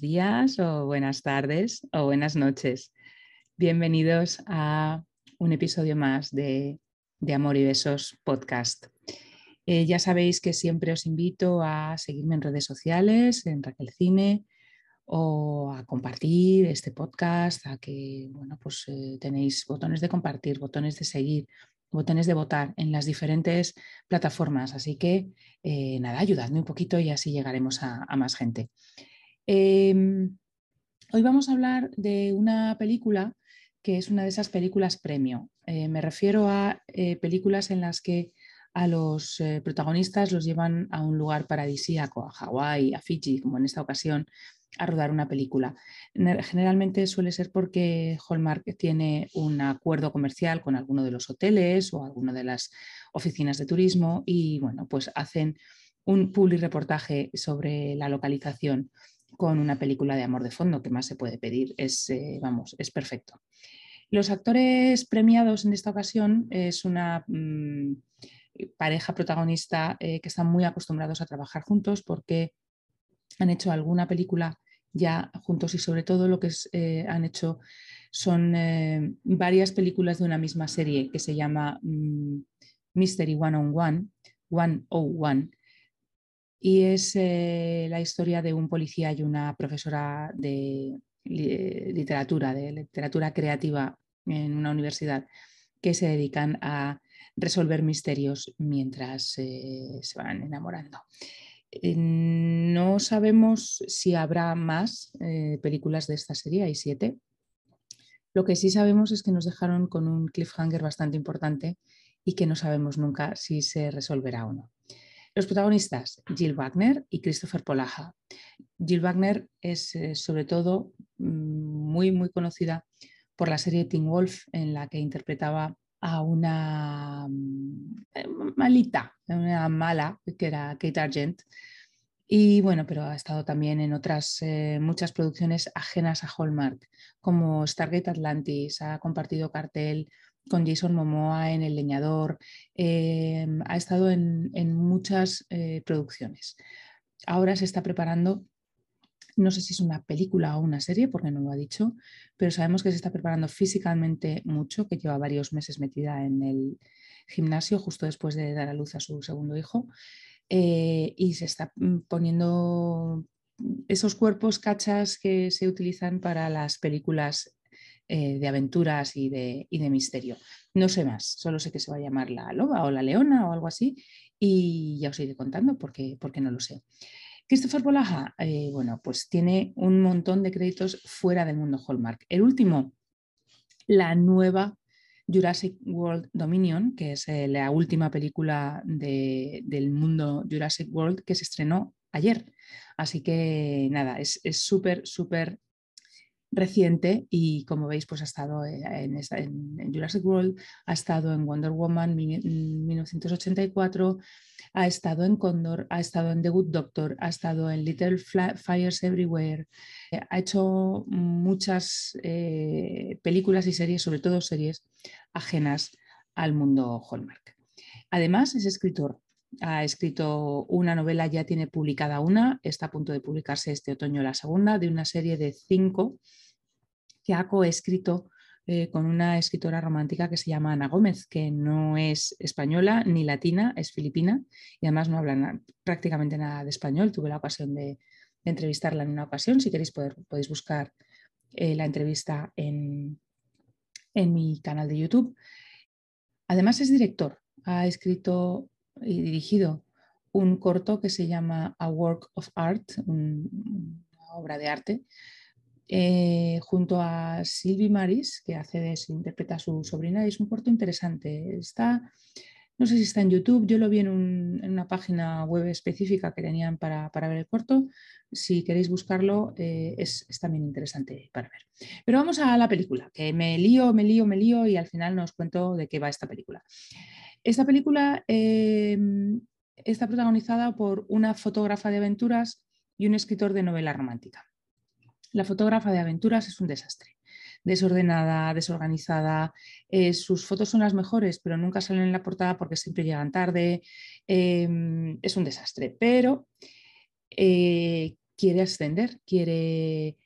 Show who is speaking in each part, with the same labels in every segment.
Speaker 1: días o buenas tardes o buenas noches. Bienvenidos a un episodio más de, Amor y Besos podcast. Eh, ya sabéis que siempre os invito a seguirme en redes sociales, en Raquel Cine, o a compartir este podcast, a que bueno, pues, eh, tenéis botones de compartir, botones de seguir, botones de votar en las diferentes plataformas. Así que eh, nada, ayudadme un poquito y así llegaremos a, más gente. Em, hoy vamos a hablar de una película que es una de esas películas premio. Eh, me refiero a eh, películas en las que a los protagonistas los llevan a un lugar paradisíaco, a Hawái, a Fiji, como en esta ocasión, a rodar una película. Generalmente suele ser porque Hallmark tiene un acuerdo comercial con alguno de los hoteles o alguna de las oficinas de turismo y bueno, pues hacen un public reportaje sobre la localización con una película de amor de fondo, que más se puede pedir, es, eh, vamos, es perfecto. Los actores premiados en esta ocasión es una mm, pareja protagonista eh, que están muy acostumbrados a trabajar juntos porque han hecho alguna película ya juntos y sobre todo lo que eh, han hecho son varias películas de una misma serie que se llama mm, Mystery One on One, One One, y es eh, la historia de un policía y una profesora de literatura, de literatura creativa en una universidad que se dedican a resolver misterios mientras se van enamorando. Eh, no sabemos si habrá más eh, películas de esta serie, hay siete. Lo que sí sabemos es que nos dejaron con un cliffhanger bastante importante y que no sabemos nunca si se resolverá o no. Los protagonistas, Jill Wagner y Christopher Polaha. Jill Wagner es eh, sobre todo mm, muy, muy conocida por la serie Teen Wolf, en la que interpretaba a una mm, malita, una mala, que era Kate Argent. Y bueno, pero ha estado también en otras eh, muchas producciones ajenas a Hallmark, como Stargate Atlantis, ha compartido cartel con Jason Momoa en El Leñador, em, ha estado en, muchas eh, producciones. Ahora se está preparando no sé si es una película o una serie, porque no lo ha dicho, pero sabemos que se está preparando físicamente mucho, que lleva varios meses metida en el gimnasio justo después de dar a luz a su segundo hijo. Eh, y se está mm, poniendo esos cuerpos cachas que se utilizan para las películas eh, de aventuras y de, y de, misterio. No sé más, solo sé que se va a llamar La Loba o La Leona o algo así y ya os iré contando porque, porque no lo sé. Christopher Bolaja, eh, bueno, pues tiene un montón de créditos fuera del mundo Hallmark. El último, la nueva Jurassic World Dominion, que es eh, la última película del mundo Jurassic World que se estrenó ayer. Así que nada, es súper, súper reciente y como veis pues ha estado eh, en, Jurassic World, ha estado en Wonder Woman 1984, ha estado en Condor, ha estado en The Good Doctor, ha estado en Little Fires Everywhere, eh, ha hecho muchas eh, películas y series, sobre todo series ajenas al mundo Hallmark. Además es escritor, ha escrito una novela, ya tiene publicada una, está a punto de publicarse este otoño la segunda, de una serie de cinco que ha coescrito eh, con una escritora romántica que se llama Ana Gómez, que no es española ni latina, es filipina y además no habla prácticamente nada de español. Tuve la ocasión de, entrevistarla en una ocasión, si queréis podéis buscar eh, la entrevista en, en mi canal de YouTube. Además es director, ha escrito y dirigido un corto que se llama A Work of Art, una obra de arte, eh, junto a Sylvie Maris, que hace de, se interpreta a su sobrina, es un corto interesante. Está, no sé si está en YouTube, yo lo vi en, una página web específica que tenían para, ver el corto. Si queréis buscarlo, eh, es, también interesante para ver. Pero vamos a la película, que me lío, me lío, me lío y al final nos cuento de qué va esta película. Esta película em, está protagonizada por una fotógrafa de aventuras y un escritor de novela romántica. La fotógrafa de aventuras es un desastre. Desordenada, desorganizada, eh, sus fotos son las mejores, pero nunca salen en la portada porque siempre llegan tarde. Em, es un desastre. Pero eh, quiere ascender, quiere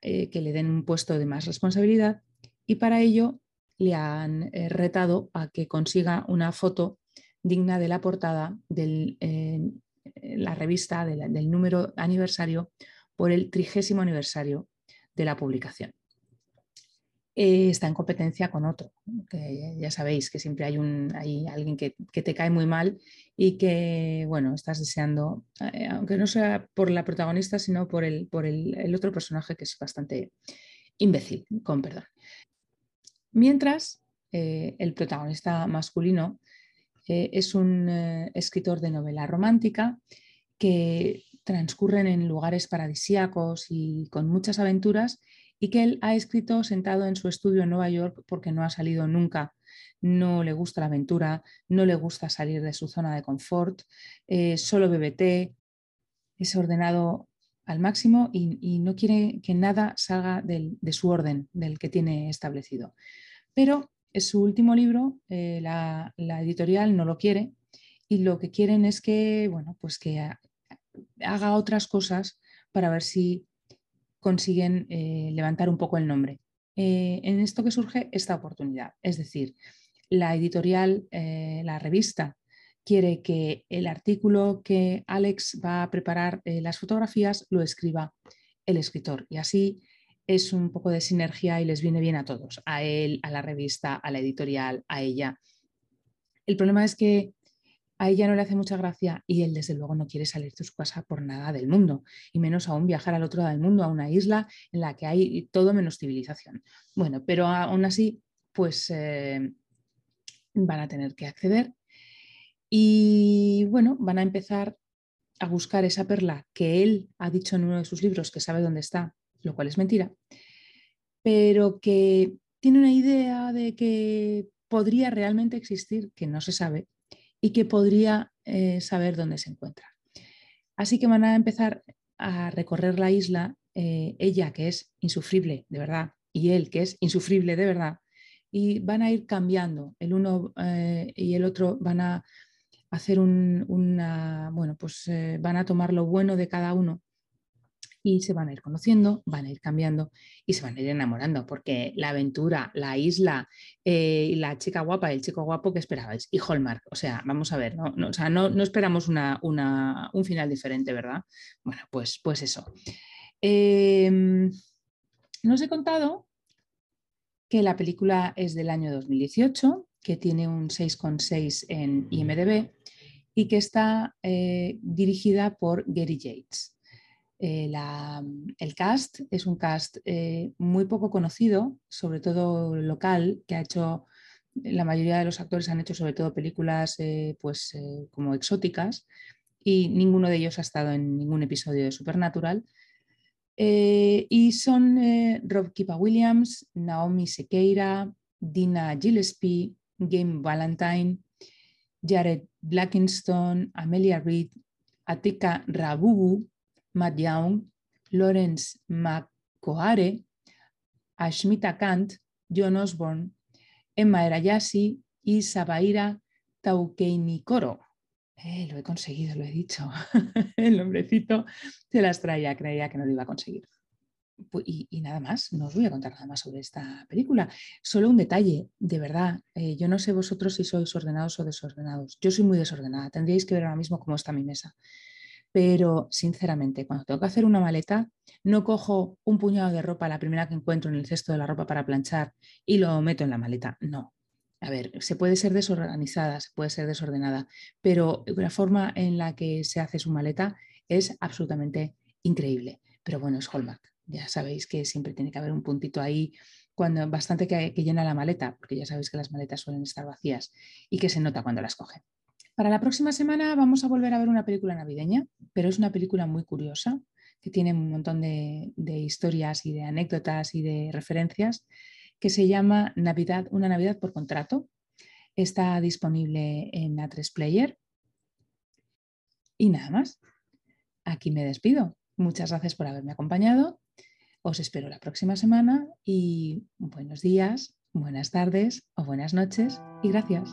Speaker 1: eh, que le den un puesto de más responsabilidad y para ello le han eh, retado a que consiga una foto digna de la portada de la revista del número aniversario por el trigésimo aniversario de la publicación. Eh, está en competencia con otro, que ya sabéis que siempre hay, alguien que, te cae muy mal y que, bueno, estás deseando, eh, aunque no sea por la protagonista, sino por el, por el, otro personaje que es bastante imbécil, con perdón. Mientras, eh, el protagonista masculino es un escritor de novela romántica que transcurren en lugares paradisíacos y con muchas aventuras y que él ha escrito sentado en su estudio en Nueva York porque no ha salido nunca, no le gusta la aventura, no le gusta salir de su zona de confort, eh, solo bebe té, es ordenado al máximo y, no quiere que nada salga de su orden, del que tiene establecido. Pero es su último libro, eh, la, editorial no lo quiere y lo que quieren es que, bueno, pues que haga otras cosas para ver si consiguen eh, levantar un poco el nombre. Eh, en esto que surge esta oportunidad, es decir, la editorial, la revista, quiere que el artículo que Alex va a preparar las fotografías lo escriba el escritor y así es un poco de sinergia y les viene bien a todos, a él, a la revista, a la editorial, a ella. El problema es que a ella no le hace mucha gracia y él desde luego no quiere salir de su casa por nada del mundo, y menos aún viajar al otro lado del mundo, a una isla en la que hay todo menos civilización. Bueno, pero aún así, pues eh, van a tener que acceder y bueno, van a empezar a buscar esa perla que él ha dicho en uno de sus libros que sabe dónde está, lo cual es mentira, pero que tiene una idea de que podría realmente existir, que no se sabe, y que podría eh, saber dónde se encuentra. Así que van a empezar a recorrer la isla, eh, ella que es insufrible de verdad y él que es insufrible de verdad, y van a ir cambiando. El uno eh, y el otro van a hacer un, una, bueno, pues van a tomar lo bueno de cada uno y se van a ir conociendo, van a ir cambiando y se van a ir enamorando, porque la aventura, la isla, eh, la chica guapa, el chico guapo, ¿qué esperabais? Y Hallmark, o sea, vamos a ver, no, no, o sea, no, no esperamos una, una, un final diferente, ¿verdad? Bueno, pues, pues eso. Eh, nos he contado que la película es del año 2018, que tiene un 6,6 en IMDB y que está eh, dirigida por Gary Yates. Eh, el cast es un cast eh, muy poco conocido, sobre todo local, que ha hecho, la mayoría de los actores han hecho sobre todo películas pues, como exóticas y ninguno de ellos ha estado en ningún episodio de Supernatural. y son Rob Kipa Williams, Naomi Sequeira, Dina Gillespie, Game Valentine, Jared Blackinstone, Amelia Reed, Atika Rabubu, Matt Young, Lawrence McCoare, Ashmita Kant, John Osborne, Emma Erayasi y Sabaira Taukeinikoro. Eh, lo he conseguido, lo he dicho. El hombrecito se las traía, creía que no lo iba a conseguir. Y, nada más, no os voy a contar nada más sobre esta película. Solo un detalle, de verdad, eh, yo no sé vosotros si sois ordenados o desordenados. Yo soy muy desordenada, tendríais que ver ahora mismo cómo está mi mesa pero sinceramente, cuando tengo que hacer una maleta, no cojo un puñado de ropa, la primera que encuentro en el cesto de la ropa para planchar y lo meto en la maleta. No. A ver, se puede ser desorganizada, se puede ser desordenada, pero la forma en la que se hace su maleta es absolutamente increíble. Pero bueno, es Hallmark. Ya sabéis que siempre tiene que haber un puntito ahí cuando bastante que, que llena la maleta, porque ya sabéis que las maletas suelen estar vacías y que se nota cuando las coge. Para la próxima semana vamos a volver a ver una película navideña, pero es una película muy curiosa, que tiene un montón de, historias y de anécdotas y de referencias, que se llama Navidad, una Navidad por contrato. Está disponible en A3 Player. Y nada más. Aquí me despido. Muchas gracias por haberme acompañado. Os espero la próxima semana y buenos días, buenas tardes o buenas noches y gracias.